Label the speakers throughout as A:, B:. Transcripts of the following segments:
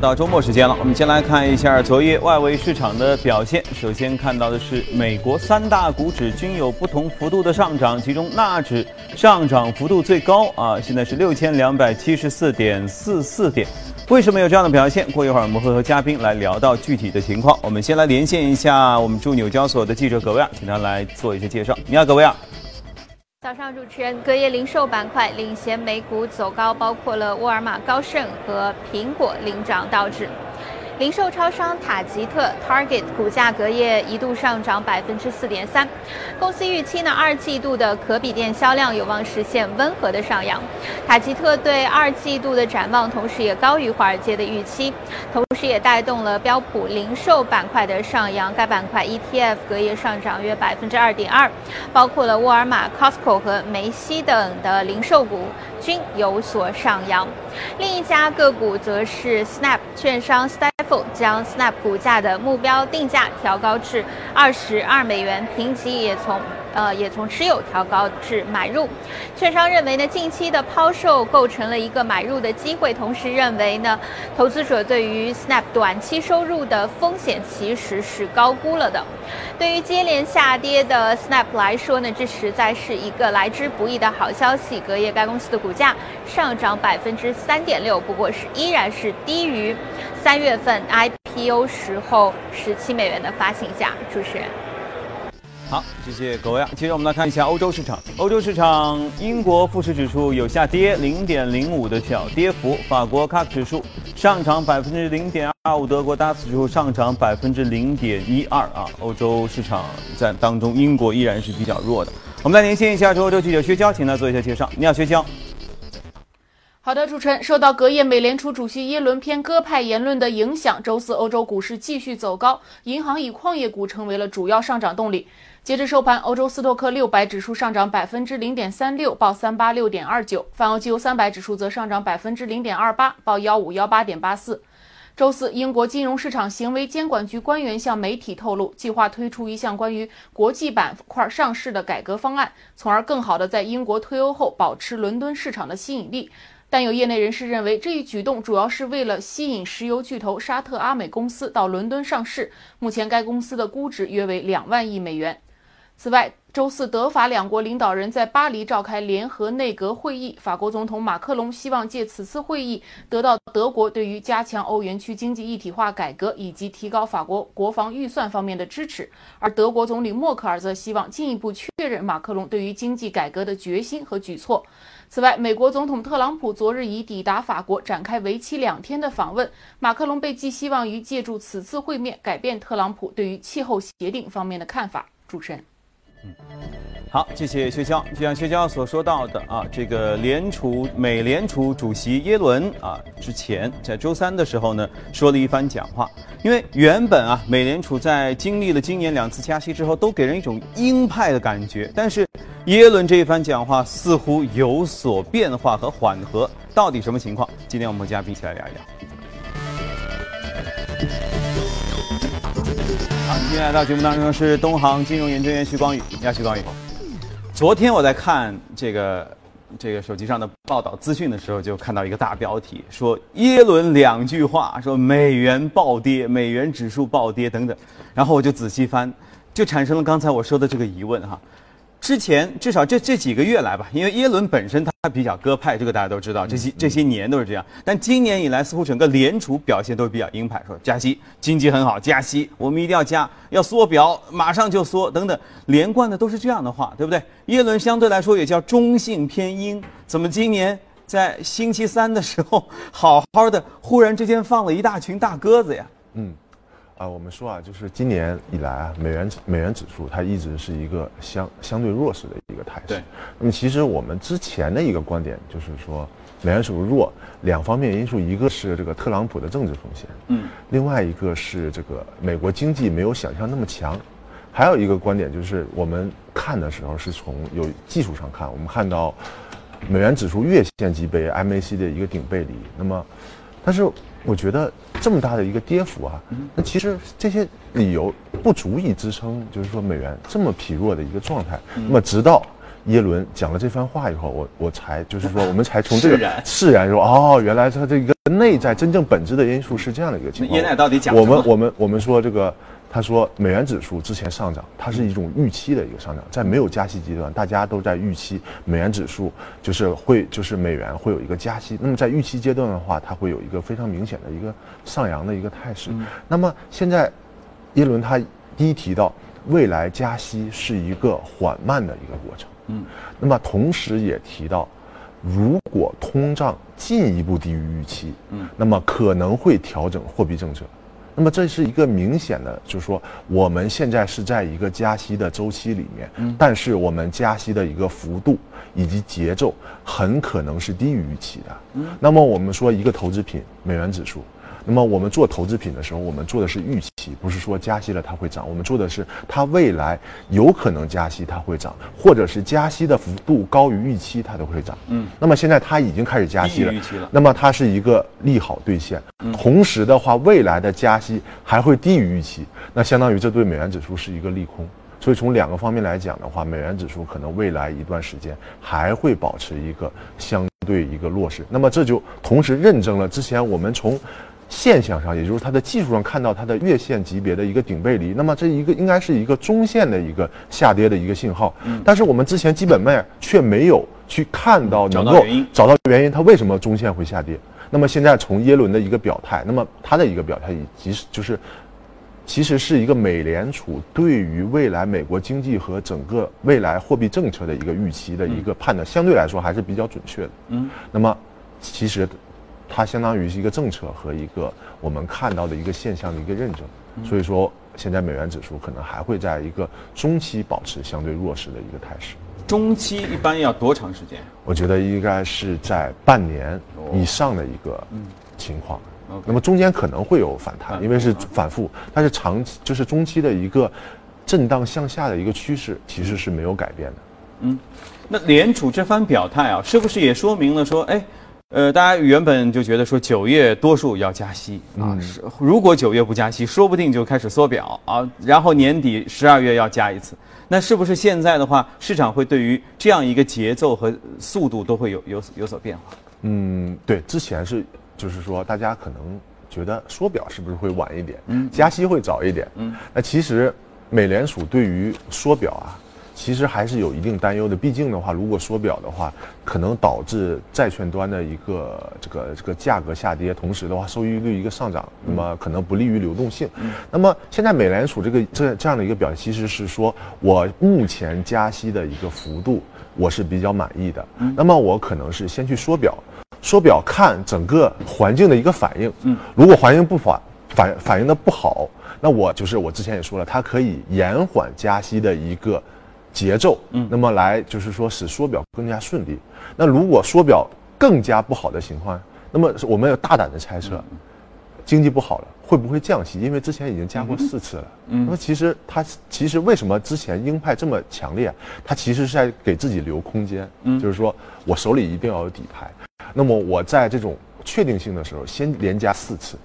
A: 到周末时间了，我们先来看一下昨夜外围市场的表现。首先看到的是美国三大股指均有不同幅度的上涨，其中纳指上涨幅度最高啊，现在是六千两百七十四点四四点。为什么有这样的表现？过一会儿我们会和嘉宾来聊到具体的情况。我们先来连线一下我们驻纽交所的记者葛维亚，请他来做一些介绍。你好，葛维亚。
B: 早上，主持人，隔夜零售板块领衔美股走高，包括了沃尔玛、高盛和苹果领涨导致。零售超商塔吉特 Target 股价隔夜一度上涨百分之四点三，公司预期呢二季度的可比店销量有望实现温和的上扬。塔吉特对二季度的展望同时也高于华尔街的预期，同时也带动了标普零售板块的上扬，该板块 ETF 隔夜上涨约百分之二点二，包括了沃尔玛、Costco 和梅西等的零售股均有所上扬。另一家个股则是 Snap 券商 Stifel 将 Snap 股价的目标定价调高至二十二美元，评级也从。呃，也从持有调高至买入。券商认为呢，近期的抛售构成了一个买入的机会，同时认为呢，投资者对于 Snap 短期收入的风险其实是高估了的。对于接连下跌的 Snap 来说呢，这实在是一个来之不易的好消息。隔夜该公司的股价上涨百分之三点六，不过是依然是低于三月份 IPO 时候十七美元的发行价。主持人。
A: 好，谢谢各位啊。接着我们来看一下欧洲市场。欧洲市场，英国富时指数有下跌零点零五的小跌幅，法国 CAC 指数上涨百分之零点二五，德国 DAX 指数上涨百分之零点一二啊。欧洲市场在当中，英国依然是比较弱的。我们来连线一下欧洲记者薛娇，请她做一下介绍。你好，薛娇。
C: 好的，主持人，受到隔夜美联储主席耶伦偏鸽派言论的影响，周四欧洲股市继续走高，银行以矿业股成为了主要上涨动力。截至收盘，欧洲斯托克六百指数上涨百分之零点三六，报三八六点二九；泛欧绩优三百指数则上涨百分之零点二八，报幺五幺八点八四。周四，英国金融市场行为监管局官员向媒体透露，计划推出一项关于国际板块上市的改革方案，从而更好地在英国退欧后保持伦敦市场的吸引力。但有业内人士认为，这一举动主要是为了吸引石油巨头沙特阿美公司到伦敦上市。目前，该公司的估值约为两万亿美元。此外，周四德法两国领导人在巴黎召开联合内阁会议。法国总统马克龙希望借此次会议得到德国对于加强欧元区经济一体化改革以及提高法国国防预算方面的支持，而德国总理默克尔则希望进一步确认马克龙对于经济改革的决心和举措。此外，美国总统特朗普昨日已抵达法国，展开为期两天的访问。马克龙被寄希望于借助此次会面改变特朗普对于气候协定方面的看法。主持人。
A: 好，谢谢薛娇。就像薛娇所说到的啊，这个联储美联储主席耶伦啊，之前在周三的时候呢，说了一番讲话。因为原本啊，美联储在经历了今年两次加息之后，都给人一种鹰派的感觉。但是耶伦这一番讲话似乎有所变化和缓和，到底什么情况？今天我们和 嘉宾一起来聊一聊。好今天来到节目当中的是东航金融研究员徐光宇，你好，徐光宇。昨天我在看这个这个手机上的报道资讯的时候，就看到一个大标题，说耶伦两句话，说美元暴跌，美元指数暴跌等等。然后我就仔细翻，就产生了刚才我说的这个疑问哈。之前至少这这几个月来吧，因为耶伦本身他比较鸽派，这个大家都知道，这些这些年都是这样。但今年以来，似乎整个联储表现都比较鹰派，说加息，经济很好，加息，我们一定要加，要缩表，马上就缩，等等，连贯的都是这样的话，对不对？耶伦相对来说也叫中性偏鹰，怎么今年在星期三的时候，好好的，忽然之间放了一大群大鸽子呀？嗯。
D: 啊，我们说啊，就是今年以来啊，美元美元指数它一直是一个相相对弱势的一个态势。对。那么其实我们之前的一个观点就是说，美元指数弱，两方面因素，一个是这个特朗普的政治风险，嗯，另外一个是这个美国经济没有想象那么强，还有一个观点就是我们看的时候是从有技术上看，我们看到美元指数月线级别 MAC 的一个顶背离，那么，但是。我觉得这么大的一个跌幅啊，那其实这些理由不足以支撑，就是说美元这么疲弱的一个状态。那么直到耶伦讲了这番话以后，我我才就是说我们才从这个释然说哦，原来他这个内在真正本质的因素是这样的一个情况。
A: 耶奈到底讲
D: 我们我们我们说这个。他说，美元指数之前上涨，它是一种预期的一个上涨，在没有加息阶段，大家都在预期美元指数就是会就是美元会有一个加息。那么在预期阶段的话，它会有一个非常明显的一个上扬的一个态势。那么现在，耶伦他第一提到未来加息是一个缓慢的一个过程。嗯，那么同时也提到，如果通胀进一步低于预期，嗯，那么可能会调整货币政策。那么这是一个明显的，就是说我们现在是在一个加息的周期里面，但是我们加息的一个幅度以及节奏很可能是低于预期的。那么我们说一个投资品，美元指数。那么我们做投资品的时候，我们做的是预期，不是说加息了它会涨。我们做的是它未来有可能加息，它会涨，或者是加息的幅度高于预期，它都会涨。嗯。那么现在它已经开始加息了，那么它是一个利好兑现。同时的话，未来的加息还会低于预期，那相当于这对美元指数是一个利空。所以从两个方面来讲的话，美元指数可能未来一段时间还会保持一个相对一个弱势。那么这就同时认证了之前我们从。现象上，也就是它的技术上看到它的月线级别的一个顶背离，那么这一个应该是一个中线的一个下跌的一个信号。嗯。但是我们之前基本面却没有去看到能够找到原因，它为什么中线会下跌？那么现在从耶伦的一个表态，那么他的一个表态以及就是，其实是一个美联储对于未来美国经济和整个未来货币政策的一个预期的一个判断，相对来说还是比较准确的。嗯。那么其实。它相当于是一个政策和一个我们看到的一个现象的一个认证，所以说现在美元指数可能还会在一个中期保持相对弱势的一个态势。
A: 中期一般要多长时间？
D: 我觉得应该是在半年以上的一个情况。那么中间可能会有反弹，因为是反复，但是长期就是中期的一个震荡向下的一个趋势其实是没有改变的。嗯，
A: 那联储这番表态啊，是不是也说明了说，哎？呃，大家原本就觉得说九月多数要加息啊，是如果九月不加息，说不定就开始缩表啊，然后年底十二月要加一次，那是不是现在的话，市场会对于这样一个节奏和速度都会有有有所变化？
D: 嗯，对，之前是就是说大家可能觉得缩表是不是会晚一点，嗯，加息会早一点，嗯，那其实美联储对于缩表啊。其实还是有一定担忧的，毕竟的话，如果缩表的话，可能导致债券端的一个这个这个价格下跌，同时的话，收益率一个上涨，那么可能不利于流动性。那么现在美联储这个这这样的一个表现，其实是说我目前加息的一个幅度，我是比较满意的。那么我可能是先去缩表，缩表看整个环境的一个反应。嗯，如果环境不反反反应的不好，那我就是我之前也说了，它可以延缓加息的一个。节奏，嗯，那么来就是说使缩表更加顺利。那如果缩表更加不好的情况，那么我们要大胆的猜测，经济不好了会不会降息？因为之前已经加过四次了。嗯，那么其实它其实为什么之前鹰派这么强烈？它其实是在给自己留空间。嗯，就是说我手里一定要有底牌。那么我在这种确定性的时候先连加四次。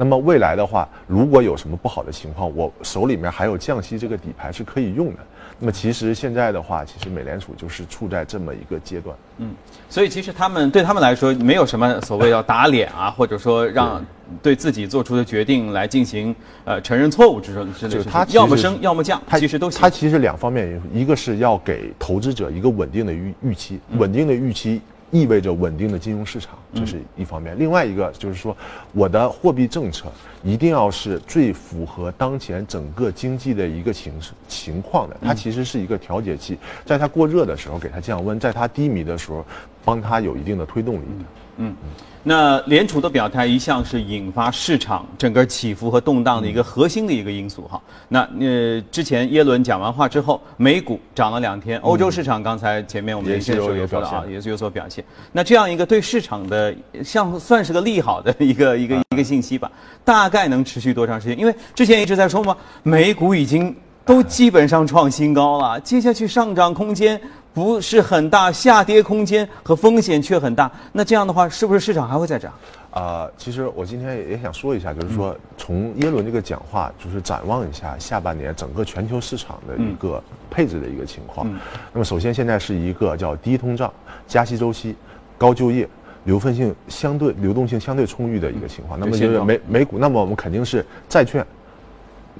D: 那么未来的话，如果有什么不好的情况，我手里面还有降息这个底牌是可以用的。那么其实现在的话，其实美联储就是处在这么一个阶段。嗯，
A: 所以其实他们对他们来说，没有什么所谓要打脸啊，或者说让对自己做出的决定来进行呃承认错误之类之类的。他要么升，要么降，其实都
D: 他其实两方面，一个是要给投资者一个稳定的预预期，稳定的预期。意味着稳定的金融市场，这是一方面。另外一个就是说，我的货币政策一定要是最符合当前整个经济的一个情情况的。它其实是一个调节器，在它过热的时候给它降温，在它低迷的时候帮它有一定的推动力的。嗯。
A: 那联储的表态一向是引发市场整个起伏和动荡的一个核心的一个因素哈。那呃，之前耶伦讲完话之后，美股涨了两天，欧洲市场刚才前面我们
D: 也
A: 是
D: 有
A: 说了啊，也是有所表现。那这样一个对市场的像算是个利好的一个一个一个信息吧，大概能持续多长时间？因为之前一直在说嘛，美股已经都基本上创新高了，接下去上涨空间。不是很大，下跌空间和风险却很大。那这样的话，是不是市场还会再涨？啊，
D: 其实我今天也也想说一下，就是说从耶伦这个讲话，就是展望一下下半年整个全球市场的一个配置的一个情况。那么首先现在是一个叫低通胀、加息周期、高就业，流分性相对流动性相对充裕的一个情况。那么就是美美股，那么我们肯定是债券，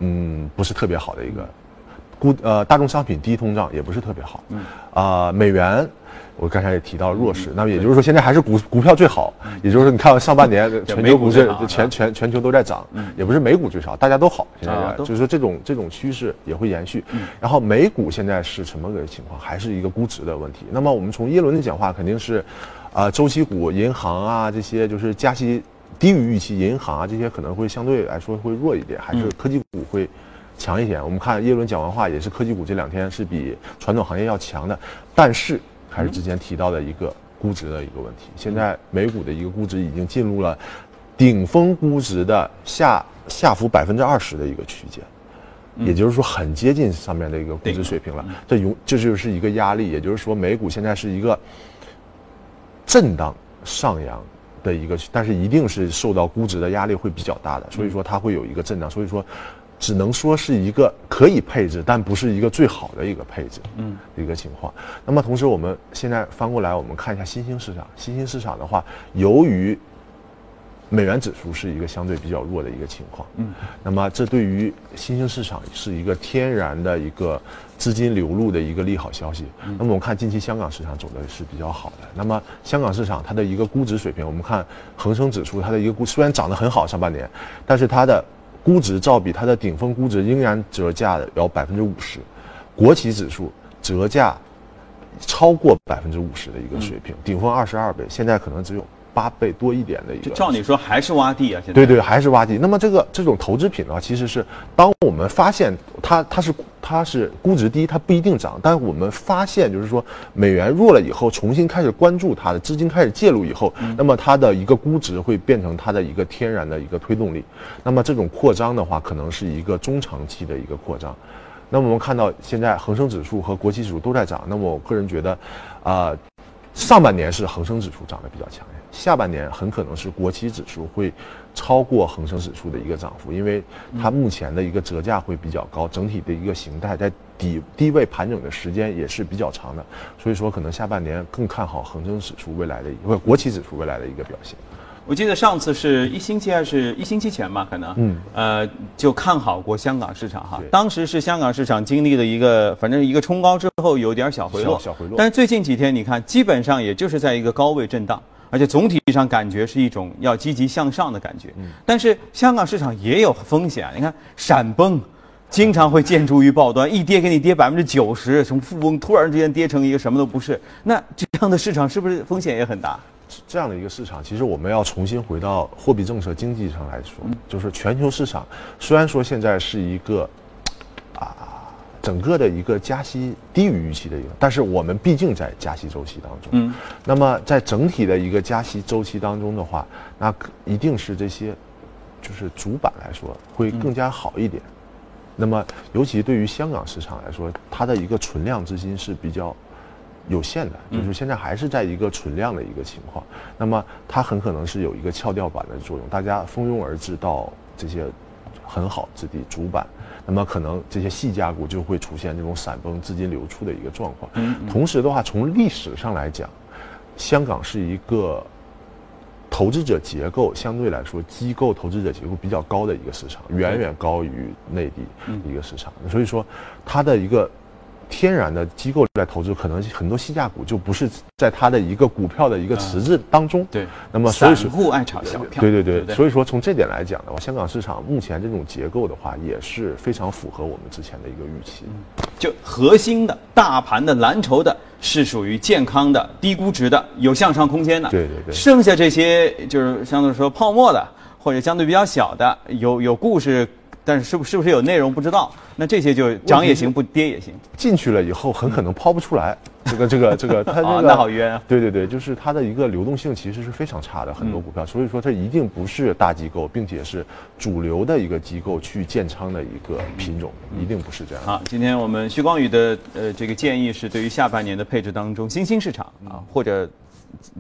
D: 嗯，不是特别好的一个，估呃大众商品低通胀也不是特别好。嗯啊，美元。我刚才也提到弱势，那么也就是说现在还是股股票最好，也就是说你看上半年 全球股市全全全球都在涨，也不是美股最少，大家都好，现在就是说这种这种趋势也会延续。然后美股现在是什么个情况？还是一个估值的问题。那么我们从耶伦的讲话肯定是，啊周期股、银行啊这些就是加息低于预期，银行啊这些可能会相对来说会弱一点，还是科技股会强一点。我们看耶伦讲完话也是科技股这两天是比传统行业要强的，但是。还是之前提到的一个估值的一个问题。现在美股的一个估值已经进入了顶峰估值的下下浮百分之二十的一个区间，也就是说很接近上面的一个估值水平了。这永这就是一个压力，也就是说美股现在是一个震荡上扬的一个，但是一定是受到估值的压力会比较大的，所以说它会有一个震荡。所以说。只能说是一个可以配置，但不是一个最好的一个配置，嗯，一个情况。那么同时，我们现在翻过来，我们看一下新兴市场。新兴市场的话，由于美元指数是一个相对比较弱的一个情况，嗯，那么这对于新兴市场是一个天然的一个资金流入的一个利好消息。那么我们看近期香港市场走的是比较好的。那么香港市场它的一个估值水平，我们看恒生指数它的一个估虽然涨得很好上半年，但是它的估值照比它的顶峰估值仍然折价的要百分之五十，国企指数折价超过百分之五十的一个水平，顶峰二十二倍，现在可能只有。八倍多一点的一个，
A: 照你说还是洼地啊？现在
D: 对对，还是洼地。那么这个这种投资品的话，其实是当我们发现它它是它是估值低，它不一定涨。但是我们发现就是说美元弱了以后，重新开始关注它的资金开始介入以后，那么它的一个估值会变成它的一个天然的一个推动力。那么这种扩张的话，可能是一个中长期的一个扩张。那么我们看到现在恒生指数和国企指数都在涨。那么我个人觉得，啊，上半年是恒生指数涨得比较强。下半年很可能是国企指数会超过恒生指数的一个涨幅，因为它目前的一个折价会比较高，整体的一个形态在底低位盘整的时间也是比较长的，所以说可能下半年更看好恒生指数未来的不国企指数未来的一个表现。
A: 我记得上次是一星期还是一星期前吧，可能嗯呃就看好过香港市场哈，当时是香港市场经历了一个反正一个冲高之后有点小回落，
D: 小回落，
A: 但是最近几天你看基本上也就是在一个高位震荡。而且总体上感觉是一种要积极向上的感觉，但是香港市场也有风险。你看闪崩，经常会见诸于报端，一跌给你跌百分之九十，从富翁突然之间跌成一个什么都不是。那这样的市场是不是风险也很大？
D: 这样的一个市场，其实我们要重新回到货币政策经济上来说，就是全球市场虽然说现在是一个啊。整个的一个加息低于预期的一个，但是我们毕竟在加息周期当中，嗯，那么在整体的一个加息周期当中的话，那一定是这些，就是主板来说会更加好一点。那么尤其对于香港市场来说，它的一个存量资金是比较有限的，就是现在还是在一个存量的一个情况。那么它很可能是有一个翘吊板的作用，大家蜂拥而至到这些很好之地主板。那么可能这些细价股就会出现这种闪崩、资金流出的一个状况。嗯，同时的话，从历史上来讲，香港是一个投资者结构相对来说机构投资者结构比较高的一个市场，远远高于内地一个市场。所以说，它的一个。天然的机构来投资，可能很多新价股就不是在它的一个股票的一个池子当中。
A: 对，
D: 那么
A: 散户爱炒小票。
D: 对对对，所以说从这点来讲的话，香港市场目前这种结构的话，也是非常符合我们之前的一个预期。
A: 就核心的大盘的蓝筹的，是属于健康的、低估值的、有向上空间的。
D: 对对对。
A: 剩下这些就是相对说泡沫的，或者相对比较小的，有有故事。但是是不是不是有内容不知道？那这些就涨也行，不跌也行。
D: 进去了以后很可能抛不出来，这个这个这个，它这个
A: 那好冤啊！
D: 对对对，就是它的一个流动性其实是非常差的，很多股票。所以说它一定不是大机构，并且是主流的一个机构去建仓的一个品种，一定不是这样。
A: 好，今天我们徐光宇的呃这个建议是，对于下半年的配置当中，新兴市场啊或者。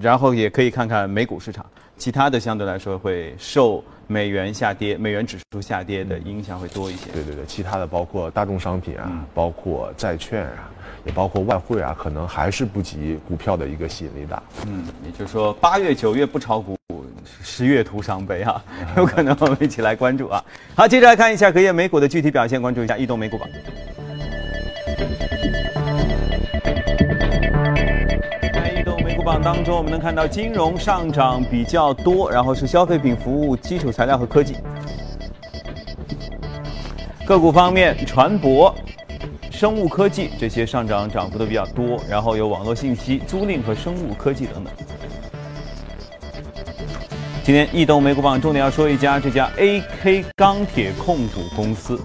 A: 然后也可以看看美股市场，其他的相对来说会受美元下跌、美元指数下跌的影响会多一些。
D: 对对对，其他的包括大众商品啊，包括债券啊，也包括外汇啊，可能还是不及股票的一个吸引力大。
A: 嗯，也就是说八月、九月不炒股，十月徒伤悲啊，有可能我们一起来关注啊。好，接着来看一下隔夜美股的具体表现，关注一下异动美股榜。当中，我们能看到金融上涨比较多，然后是消费品、服务、基础材料和科技。个股方面，船舶、生物科技这些上涨涨幅都比较多，然后有网络信息、租赁和生物科技等等。今天异动美股榜重点要说一家，这家 AK 钢铁控股公司。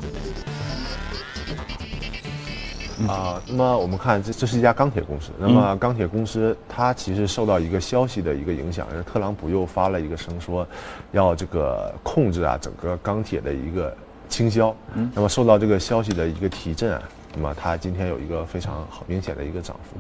D: 啊，那么我们看这这是一家钢铁公司。那么钢铁公司它其实受到一个消息的一个影响，因为特朗普又发了一个声说，要这个控制啊整个钢铁的一个倾销。嗯，那么受到这个消息的一个提振啊，那么它今天有一个非常好明显的一个涨幅。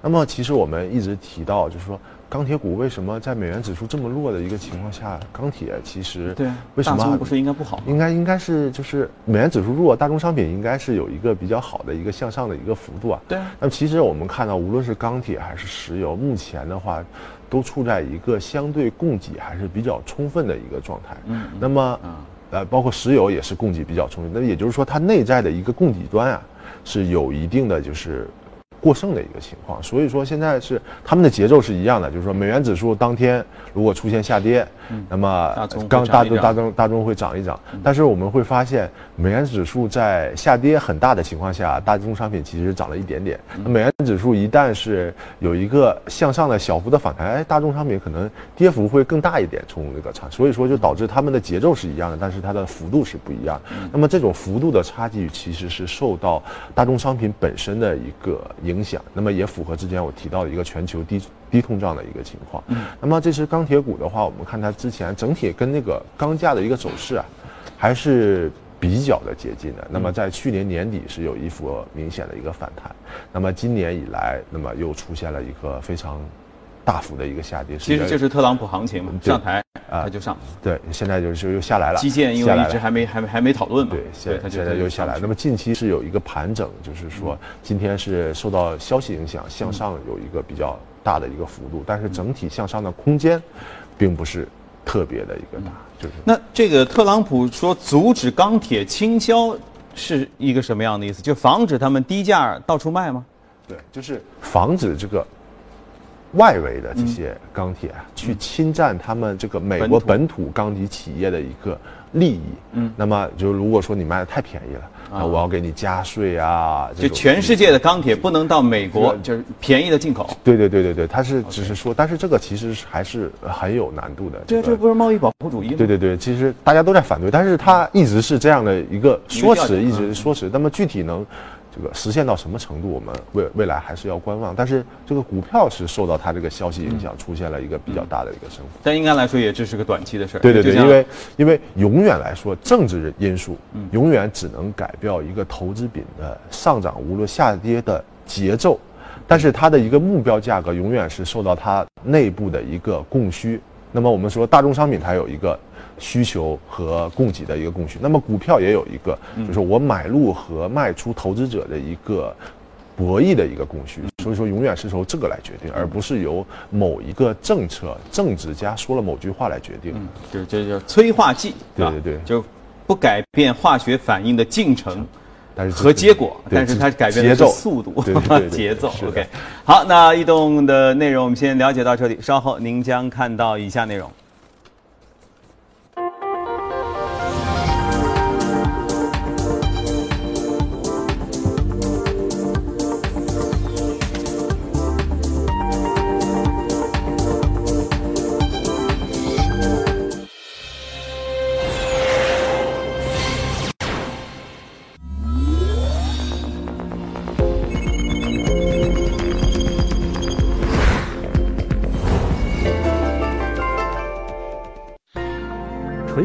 D: 那么其实我们一直提到就是说。钢铁股为什么在美元指数这么弱的一个情况下，钢铁其实
A: 对
D: 为什么
A: 不是应该不好？
D: 应该应该是就是美元指数弱，大宗商品应该是有一个比较好的一个向上的一个幅度啊。
A: 对。
D: 那么其实我们看到，无论是钢铁还是石油，目前的话，都处在一个相对供给还是比较充分的一个状态。嗯。那么，呃，包括石油也是供给比较充分，那也就是说，它内在的一个供给端啊，是有一定的就是。过剩的一个情况，所以说现在是他们的节奏是一样的，就是说美元指数当天如果出现下跌，那么
A: 刚大
D: 众大众大众会涨一涨，但是我们会发现美元指数在下跌很大的情况下，大宗商品其实涨了一点点。美元指数一旦是有一个向上的小幅的反弹，哎，大宗商品可能跌幅会更大一点，从那个差，所以说就导致他们的节奏是一样的，但是它的幅度是不一样。那么这种幅度的差距其实是受到大宗商品本身的一个。影响，那么也符合之前我提到的一个全球低低通胀的一个情况。嗯，那么这是钢铁股的话，我们看它之前整体跟那个钢价的一个走势啊，还是比较的接近的。那么在去年年底是有一幅明显的一个反弹，那么今年以来，那么又出现了一个非常。大幅的一个下跌，
A: 其实就是特朗普行情嘛，上台啊他就上，
D: 对，现在就是又下来了。
A: 基建因为一直还没还没还没讨论嘛，
D: 对，现在现在又下来。那么近期是有一个盘整，就是说今天是受到消息影响向上有一个比较大的一个幅度，但是整体向上的空间，并不是特别的一个大，就是。
A: 那这个特朗普说阻止钢铁倾销是一个什么样的意思？就防止他们低价到处卖吗？
D: 对，就是防止这个。外围的这些钢铁啊，去侵占他们这个美国本土钢铁企业的一个利益。嗯，那么就如果说你卖的太便宜了，那我要给你加税啊。
A: 就全世界的钢铁不能到美国，就是便宜的进口。
D: 对对对对对，他是只是说，但是这个其实还是很有难度的。
A: 对，这不是贸易保护主义吗？
D: 对对对，其实大家都在反对，但是他一直是这样的一个说辞，一直说辞。那么具体能？这个实现到什么程度，我们未未来还是要观望。但是这个股票是受到它这个消息影响，出现了一个比较大的一个升幅。
A: 但应该来说，也只是个短期的事儿。
D: 对对对，因为因为永远来说，政治因素永远只能改变一个投资品的上涨，无论下跌的节奏。但是它的一个目标价格永远是受到它内部的一个供需。那么我们说，大宗商品它有一个。需求和供给的一个供需，那么股票也有一个，就是我买入和卖出投资者的一个博弈的一个供需，所以说永远是由这个来决定，而不是由某一个政策政治家说了某句话来决定。嗯，
A: 就这叫催化剂，
D: 对对对，
A: 就不改变化学反应的进程，但是和结果，但是它改变的是速度节奏。OK，好，那异动的内容我们先了解到这里，稍后您将看到以下内容。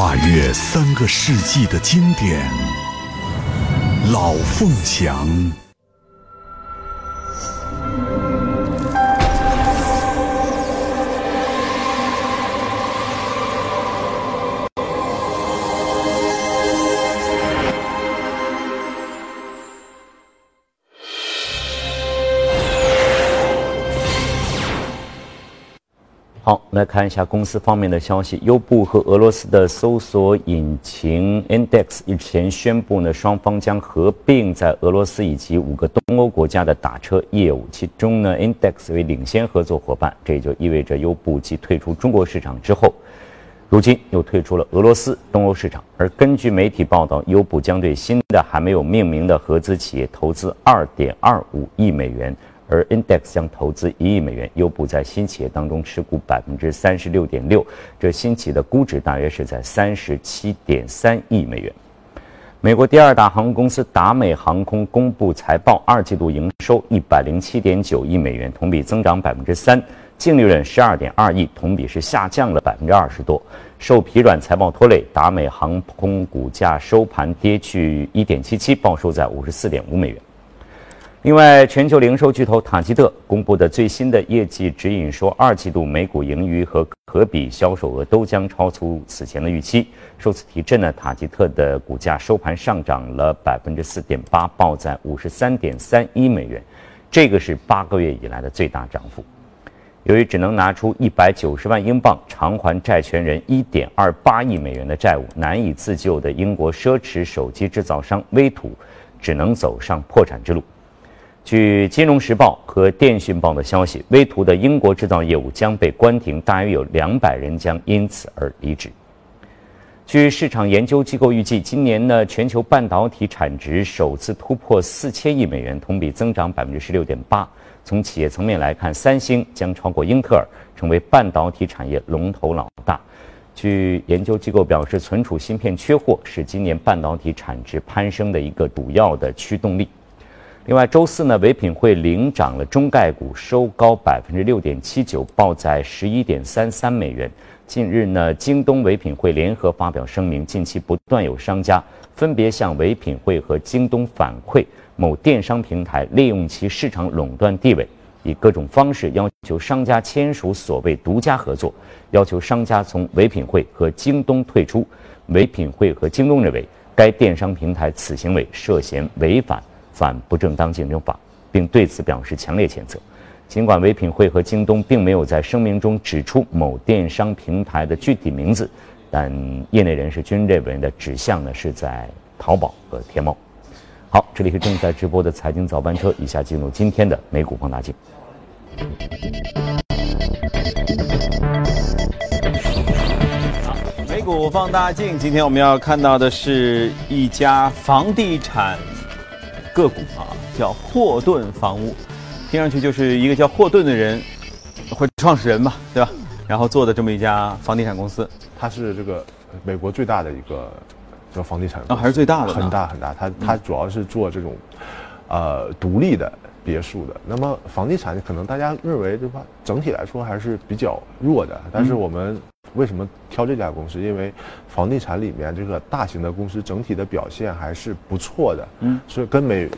E: 跨越三个世纪的经典，《老凤祥》。
F: 来看一下公司方面的消息。优步和俄罗斯的搜索引擎 Index 日前宣布呢，双方将合并在俄罗斯以及五个东欧国家的打车业务。其中呢，Index 为领先合作伙伴，这也就意味着优步继退出中国市场之后，如今又退出了俄罗斯、东欧市场。而根据媒体报道，优步将对新的还没有命名的合资企业投资2.25亿美元。而 Index 将投资一亿美元，优步在新企业当中持股百分之三十六点六，这新企业的估值大约是在三十七点三亿美元。美国第二大航空公司达美航空公布财报，二季度营收一百零七点九亿美元，同比增长百分之三，净利润十二点二亿，同比是下降了百分之二十多。受疲软财报拖累，达美航空股价收盘跌去一点七七，报收在五十四点五美元。另外，全球零售巨头塔吉特公布的最新的业绩指引说，二季度每股盈余和可比销售额都将超出此前的预期。受此提振呢，塔吉特的股价收盘上涨了百分之四点八，报在五十三点三一美元，这个是八个月以来的最大涨幅。由于只能拿出一百九十万英镑偿还债权人一点二八亿美元的债务，难以自救的英国奢侈手机制造商威图，只能走上破产之路。据《金融时报》和《电讯报》的消息，威图的英国制造业务将被关停，大约有两百人将因此而离职。据市场研究机构预计，今年呢，全球半导体产值首次突破四千亿美元，同比增长百分之十六点八。从企业层面来看，三星将超过英特尔，成为半导体产业龙头老大。据研究机构表示，存储芯片缺货是今年半导体产值攀升的一个主要的驱动力。另外，周四呢，唯品会领涨了中概股，收高百分之六点七九，报在十一点三三美元。近日呢，京东唯品会联合发表声明，近期不断有商家分别向唯品会和京东反馈某电商平台利用其市场垄断地位，以各种方式要求商家签署所谓独家合作，要求商家从唯品会和京东退出。唯品会和京东认为，该电商平台此行为涉嫌违反反不正当竞争法，并对此表示强烈谴责。尽管唯品会和京东并没有在声明中指出某电商平台的具体名字，但业内人士均认为的指向呢是在淘宝和天猫。好，这里是正在直播的财经早班车，以下进入今天的美股放大镜。
A: 美股放大镜，今天我们要看到的是一家房地产个股啊，叫霍顿房屋。听上去就是一个叫霍顿的人，或创始人吧，对吧？然后做的这么一家房地产公司，
D: 它是这个美国最大的一个叫房地产
A: 啊，还是最大的，
D: 很大很大。它它主要是做这种呃独立的别墅的。那么房地产可能大家认为对吧？整体来说还是比较弱的。但是我们为什么挑这家公司？因为房地产里面这个大型的公司整体的表现还是不错的。嗯，所以跟美。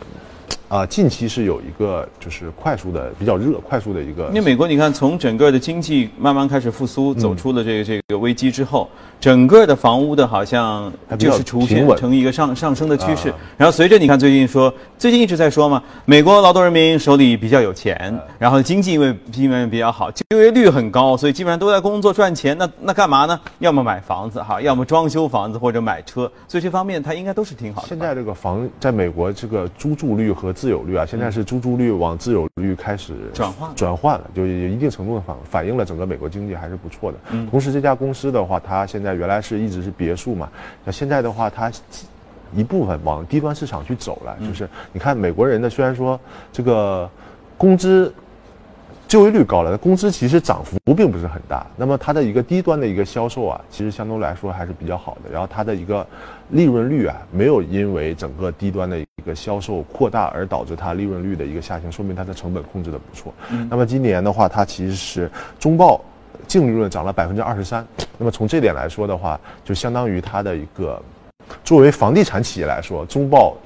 D: 啊，近期是有一个就是快速的比较热，快速的一个。
A: 因为美国，你看从整个的经济慢慢开始复苏，走出了这个这个危机之后，整个的房屋的好像就是出现成一个上上升的趋势。然后随着你看最近说，最近一直在说嘛，美国劳动人民手里比较有钱，然后经济因为因为比较好，就业率很高，所以基本上都在工作赚钱。那那干嘛呢？要么买房子哈，要么装修房子或者买车。所以这方面它应该都是挺好的。
D: 现在这个房在美国这个租住率和自有率啊，现在是租住率往自有率开始
A: 转换
D: 转换了，就有一定程度的反反映了整个美国经济还是不错的。同时，这家公司的话，它现在原来是一直是别墅嘛，那现在的话，它一部分往低端市场去走了，就是你看美国人的虽然说这个工资。就业率高了，工资其实涨幅并不是很大。那么它的一个低端的一个销售啊，其实相对来说还是比较好的。然后它的一个利润率啊，没有因为整个低端的一个销售扩大而导致它利润率的一个下行，说明它的成本控制的不错。那么今年的话，它其实是中报净利润涨了百分之二十三。那么从这点来说的话，就相当于它的一个作为房地产企业来说，中报。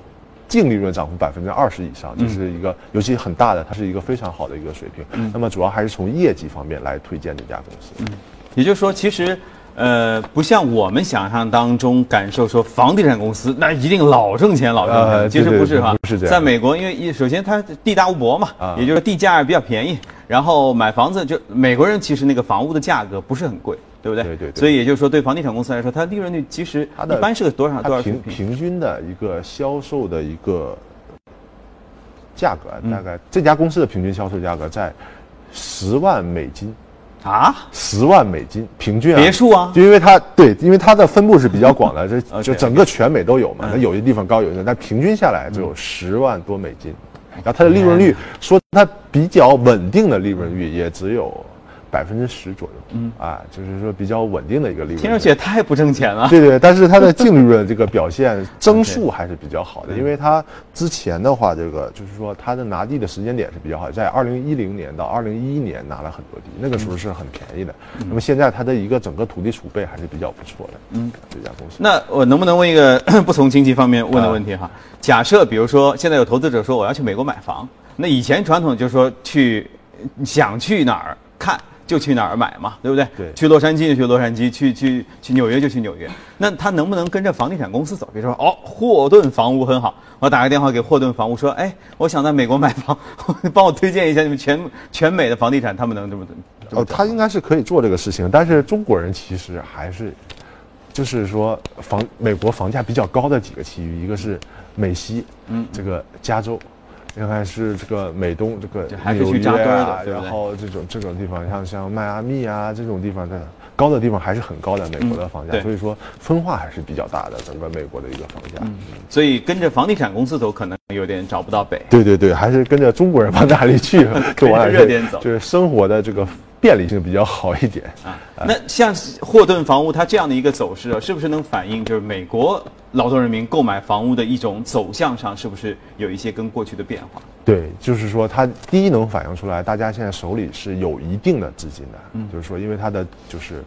D: 净利润涨幅百分之二十以上，这是一个尤其很大的，它是一个非常好的一个水平。那么主要还是从业绩方面来推荐这家公司。
A: 嗯，也就是说，其实，呃，不像我们想象当中感受说房地产公司那一定老挣钱老挣钱，其实不是哈。
D: 不是这样。
A: 在美国，因为一首先它地大物博嘛，也就是地价比较便宜，然后买房子就美国人其实那个房屋的价格不是很贵。对不对？
D: 对对。
A: 所以也就是说，对房地产公司来说，它利润率其实它的一般是个多少多少
D: 平？平均的一个销售的一个价格，大概这家公司的平均销售价格在十万美金。
A: 啊，
D: 十万美金平均啊。
A: 别墅啊，
D: 就因为它对，因为它的分布是比较广的，这就整个全美都有嘛。那有些地方高，有些但平均下来只有十万多美金，然后它的利润率说它比较稳定的利润率也只有。百分之十左右，嗯啊，就是说比较稳定的一个利润。
A: 听上去也太不挣钱了。
D: 对对，但是它的净利润这个 表现增速还是比较好的，因为它之前的话，这个就是说它的拿地的时间点是比较好，在二零一零年到二零一一年拿了很多地，那个时候是很便宜的。那么现在它的一个整个土地储备还是比较不错的。嗯，这家公司。
A: 那我能不能问一个 不从经济方面问的问题哈？假设比如说现在有投资者说我要去美国买房，那以前传统就是说去想去哪儿看。就去哪儿买嘛，对不对？
D: 对，
A: 去洛杉矶就去洛杉矶，去去去纽约就去纽约。那他能不能跟着房地产公司走？比如说，哦，霍顿房屋很好，我打个电话给霍顿房屋说，哎，我想在美国买房，帮我推荐一下你们全全美的房地产，他们能这么
D: 哦，他应该是可以做这个事情，但是中国人其实还是，就是说房美国房价比较高的几个区域，一个是美西，嗯，这个加州。应该是这个美东这个纽约啊，然后这种这种地方，像像迈阿密啊这种地方的高的地方还是很高的美国的房价，所以说分化还是比较大的整个美国的一个房价。
A: 所以跟着房地产公司走可能有点找不到北。
D: 对对对，还是跟着中国人往哪里去，
A: 就往热点走，
D: 就是生活的这个。便利性比较好一点啊。
A: 那像霍顿房屋它这样的一个走势啊，是不是能反映就是美国劳动人民购买房屋的一种走向上，是不是有一些跟过去的变化？
D: 对，就是说它第一能反映出来，大家现在手里是有一定的资金的，嗯，就是说因为它的就是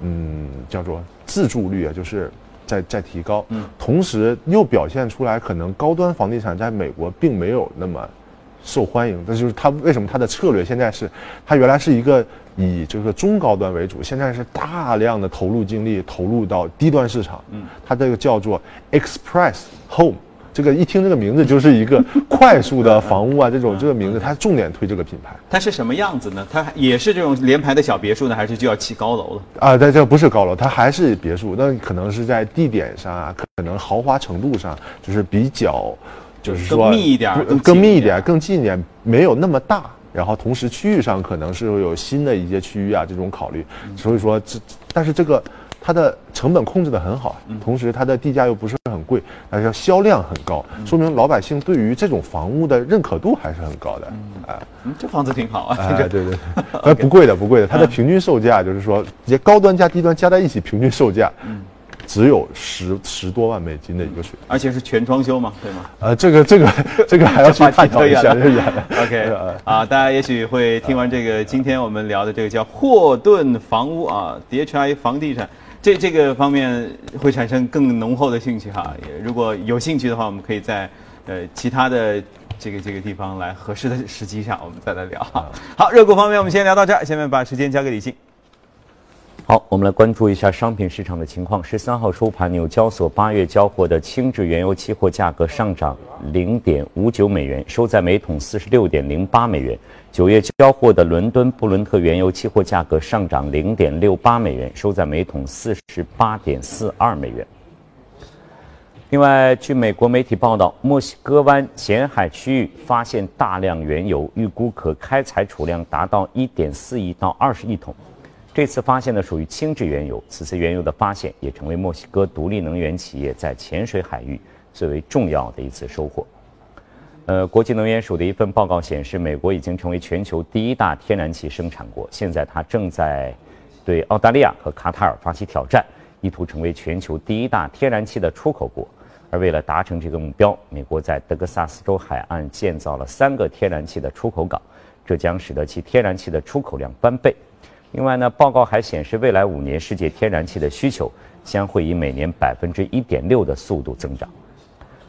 D: 嗯叫做自住率啊，就是在在提高，嗯，同时又表现出来可能高端房地产在美国并没有那么。受欢迎，这就是它为什么它的策略现在是，它原来是一个以这个中高端为主，现在是大量的投入精力投入到低端市场。嗯，他这个叫做 Express Home，这个一听这个名字就是一个 快速的房屋啊，这种这个名字，它重点推这个品牌。
A: 它是什么样子呢？它也是这种联排的小别墅呢，还是就要起高楼了？
D: 啊，在这不是高楼，它还是别墅，那可能是在地点上啊，可能豪华程度上就是比较。就是说
A: 更密一点，
D: 更密一点，更近一点，没有那么大。然后同时区域上可能是会有新的一些区域啊，这种考虑。所以说这，但是这个它的成本控制的很好，同时它的地价又不是很贵，而且销量很高，说明老百姓对于这种房屋的认可度还是很高的。
A: 哎，这房子挺好啊。
D: 对对对，呃，不贵的，不贵的。它的平均售价就是说，这高端加低端加在一起，平均售价。只有十十多万美金的一个水平，
A: 而且是全装修嘛，对吗？
D: 呃，这个这个 这个还要去探讨一下。
A: OK，啊，大家也许会听完这个今天我们聊的这个叫霍顿房屋啊，DHI 房地产，这这个方面会产生更浓厚的兴趣哈。如果有兴趣的话，我们可以在呃其他的这个这个地方来合适的时机上，我们再来聊哈。好，热股方面我们先聊到这儿，下面把时间交给李静。
F: 好，我们来关注一下商品市场的情况。十三号收盘，纽交所八月交货的轻质原油期货价格上涨零点五九美元，收在每桶四十六点零八美元。九月交货的伦敦布伦特原油期货价格上涨零点六八美元，收在每桶四十八点四二美元。另外，据美国媒体报道，墨西哥湾浅海区域发现大量原油，预估可开采储量达到1.4亿到20亿桶。这次发现的属于轻质原油，此次原油的发现也成为墨西哥独立能源企业在浅水海域最为重要的一次收获。呃，国际能源署的一份报告显示，美国已经成为全球第一大天然气生产国，现在它正在对澳大利亚和卡塔尔发起挑战，意图成为全球第一大天然气的出口国。而为了达成这个目标，美国在德克萨斯州海岸建造了三个天然气的出口港，这将使得其天然气的出口量翻倍。另外呢，报告还显示，未来五年世界天然气的需求将会以每年百分之一点六的速度增长。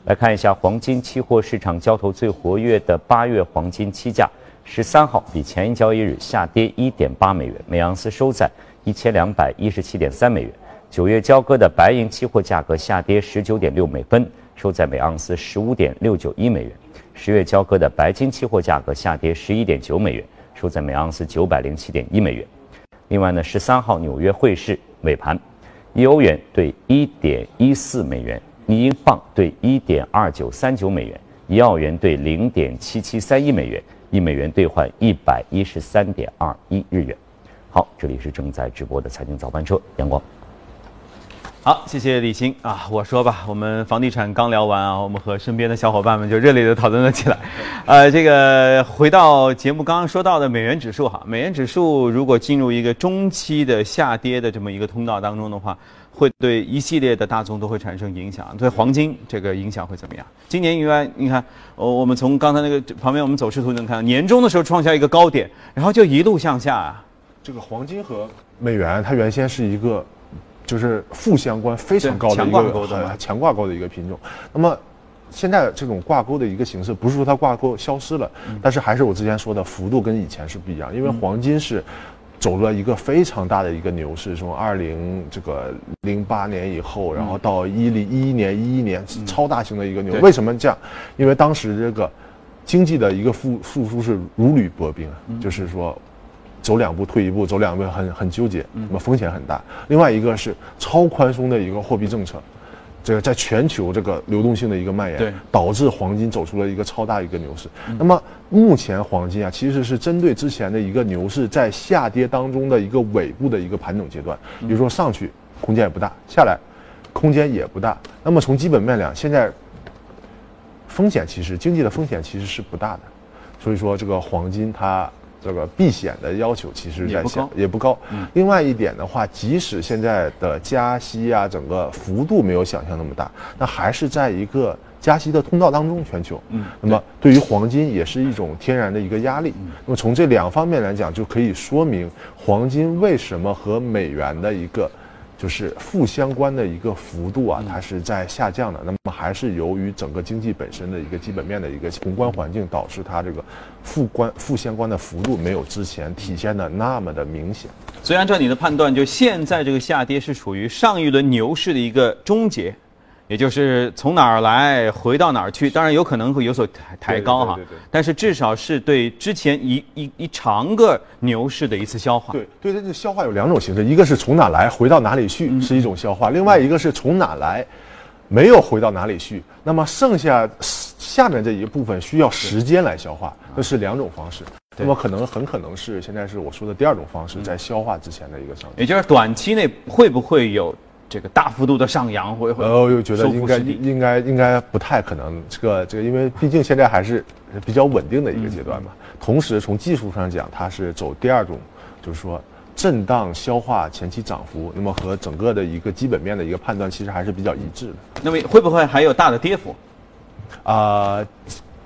F: 来看一下黄金期货市场交投最活跃的八月黄金期价，十三号比前一交易日下跌一点八美元，每盎司收在一千两百一十七点三美元。九月交割的白银期货价格下跌十九点六美分，收在每盎司十五点六九一美元。十月交割的白金期货价格下跌十一点九美元，收在每盎司九百零七点一美元。另外呢，十三号纽约汇市尾盘，一欧元兑一点一四美元，一英镑兑一点二九三九美元，一澳元兑零点七七三一美元，一美元兑换一百一十三点二一日元。好，这里是正在直播的财经早班车，阳光。
A: 好，谢谢李欣啊！我说吧，我们房地产刚聊完啊，我们和身边的小伙伴们就热烈的讨论了起来。呃，这个回到节目刚刚说到的美元指数哈，美元指数如果进入一个中期的下跌的这么一个通道当中的话，会对一系列的大宗都会产生影响。对黄金这个影响会怎么样？今年应该你看，我我们从刚才那个旁边我们走势图能看到，年终的时候创下一个高点，然后就一路向下啊。
D: 这个黄金和美元，它原先是一个。就是负相关非常高的一个强挂钩的一个品种。那么，现在这种挂钩的一个形式，不是说它挂钩消失了，但是还是我之前说的幅度跟以前是不一样。因为黄金是走了一个非常大的一个牛市，从二零这个零八年以后，然后到一零一一年一一年超大型的一个牛。为什么这样？因为当时这个经济的一个复复苏是如履薄冰，就是说。走两步退一步，走两步很很纠结，那么风险很大。另外一个是超宽松的一个货币政策，这个在全球这个流动性的一个蔓延，导致黄金走出了一个超大一个牛市。那么目前黄金啊，其实是针对之前的一个牛市在下跌当中的一个尾部的一个盘整阶段。比如说上去空间也不大，下来空间也不大。那么从基本面讲，现在风险其实经济的风险其实是不大的，所以说这个黄金它。这个避险的要求其实在下也不高。另外一点的话，即使现在的加息啊，整个幅度没有想象那么大，那还是在一个加息的通道当中，全球。嗯。那么对于黄金也是一种天然的一个压力。那么从这两方面来讲，就可以说明黄金为什么和美元的一个。就是负相关的一个幅度啊，它是在下降的。那么还是由于整个经济本身的一个基本面的一个宏观环境，导致它这个负关负相关的幅度没有之前体现的那么的明显。
A: 所以按照你的判断，就现在这个下跌是处于上一轮牛市的一个终结。也就是从哪儿来回到哪儿去，当然有可能会有所抬抬高哈，但是至少是对之前一一一长个牛市的一次消化。
D: 对，对，这个消化有两种形式，一个是从哪来回到哪里去是一种消化，另外一个是从哪来没有回到哪里去，那么剩下下面这一部分需要时间来消化，这是两种方式。那么可能很可能是现在是我说的第二种方式，在消化之前的一个上
A: 也就是短期内会不会有？这个大幅度的上扬会会，呃，
D: 我又觉得应该应该应该不太可能。这个这个，因为毕竟现在还是比较稳定的一个阶段嘛。同时，从技术上讲，它是走第二种，就是说震荡消化前期涨幅，那么和整个的一个基本面的一个判断其实还是比较一致的。
A: 那么会不会还有大的跌幅？
D: 啊，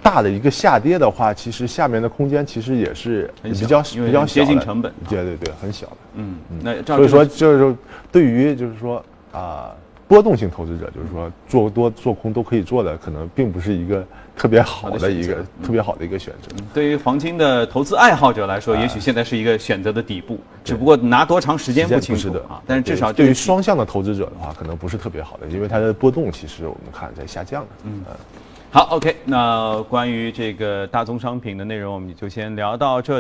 D: 大的一个下跌的话，其实下面的空间其实也是比较比较
A: 接近成本。
D: 对对对，很小的。
A: 嗯，那
D: 所以说就是对于就是说。啊，波动性投资者就是说做多做空都可以做的，可能并不是一个特别好的一个特别好的一个选择。
A: 对于黄金的投资爱好者来说，也许现在是一个选择的底部，只不过拿多长时间不清楚
D: 的
A: 啊。但是至少
D: 对于双向的投资者的话，可能不是特别好的，因为它的波动其实我们看在下降的。嗯，
A: 好，OK，那关于这个大宗商品的内容，我们就先聊到这里。